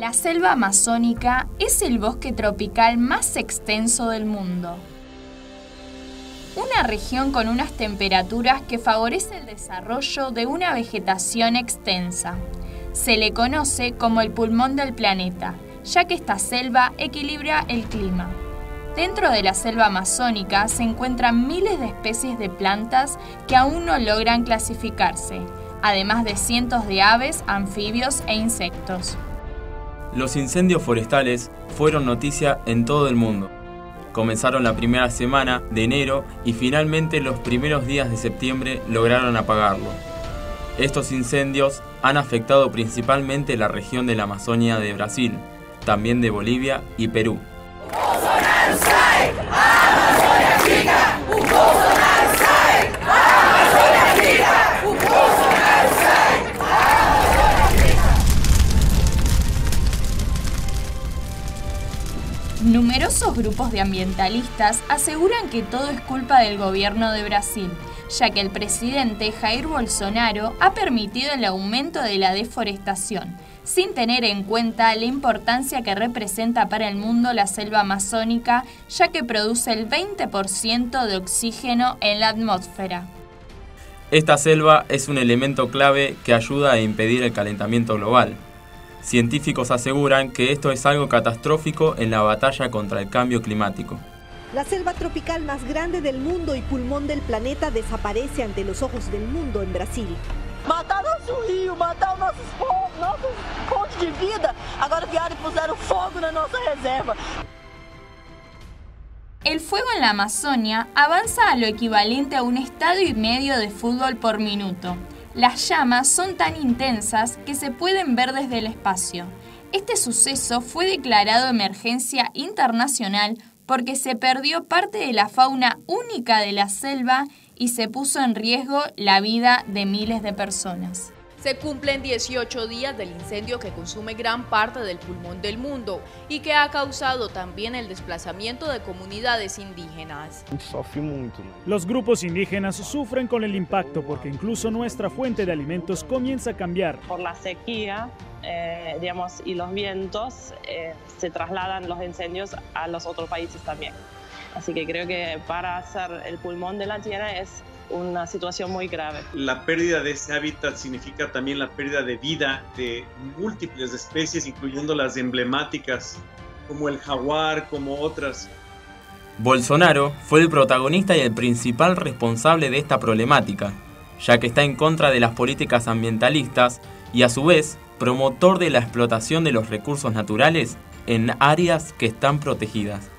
La selva amazónica es el bosque tropical más extenso del mundo. Una región con unas temperaturas que favorece el desarrollo de una vegetación extensa. Se le conoce como el pulmón del planeta, ya que esta selva equilibra el clima. Dentro de la selva amazónica se encuentran miles de especies de plantas que aún no logran clasificarse, además de cientos de aves, anfibios e insectos. Los incendios forestales fueron noticia en todo el mundo. Comenzaron la primera semana de enero y finalmente los primeros días de septiembre lograron apagarlo. Estos incendios han afectado principalmente la región de la Amazonia de Brasil, también de Bolivia y Perú. Numerosos grupos de ambientalistas aseguran que todo es culpa del gobierno de Brasil, ya que el presidente Jair Bolsonaro ha permitido el aumento de la deforestación, sin tener en cuenta la importancia que representa para el mundo la selva amazónica, ya que produce el 20% de oxígeno en la atmósfera. Esta selva es un elemento clave que ayuda a impedir el calentamiento global, Científicos aseguran que esto es algo catastrófico en la batalla contra el cambio climático. La selva tropical más grande del mundo y pulmón del planeta desaparece ante los ojos del mundo en Brasil. Mataron su río, mataron nuestros fontes de vida. Ahora vieram y pusieron fuego en nuestra reserva. El fuego en la Amazonia avanza a lo equivalente a un estadio y medio de fútbol por minuto. Las llamas son tan intensas que se pueden ver desde el espacio. Este suceso fue declarado emergencia internacional porque se perdió parte de la fauna única de la selva y se puso en riesgo la vida de miles de personas. Se cumplen 18 días del incendio que consume gran parte del pulmón del mundo y que ha causado también el desplazamiento de comunidades indígenas. Los grupos indígenas sufren con el impacto porque incluso nuestra fuente de alimentos comienza a cambiar. Por la sequía, eh, digamos, y los vientos, eh, se trasladan los incendios a los otros países también. Así que creo que para hacer el pulmón de la tierra es una situación muy grave. La pérdida de ese hábitat significa también la pérdida de vida de múltiples especies, incluyendo las emblemáticas como el jaguar, como otras. Bolsonaro fue el protagonista y el principal responsable de esta problemática, ya que está en contra de las políticas ambientalistas y a su vez promotor de la explotación de los recursos naturales en áreas que están protegidas.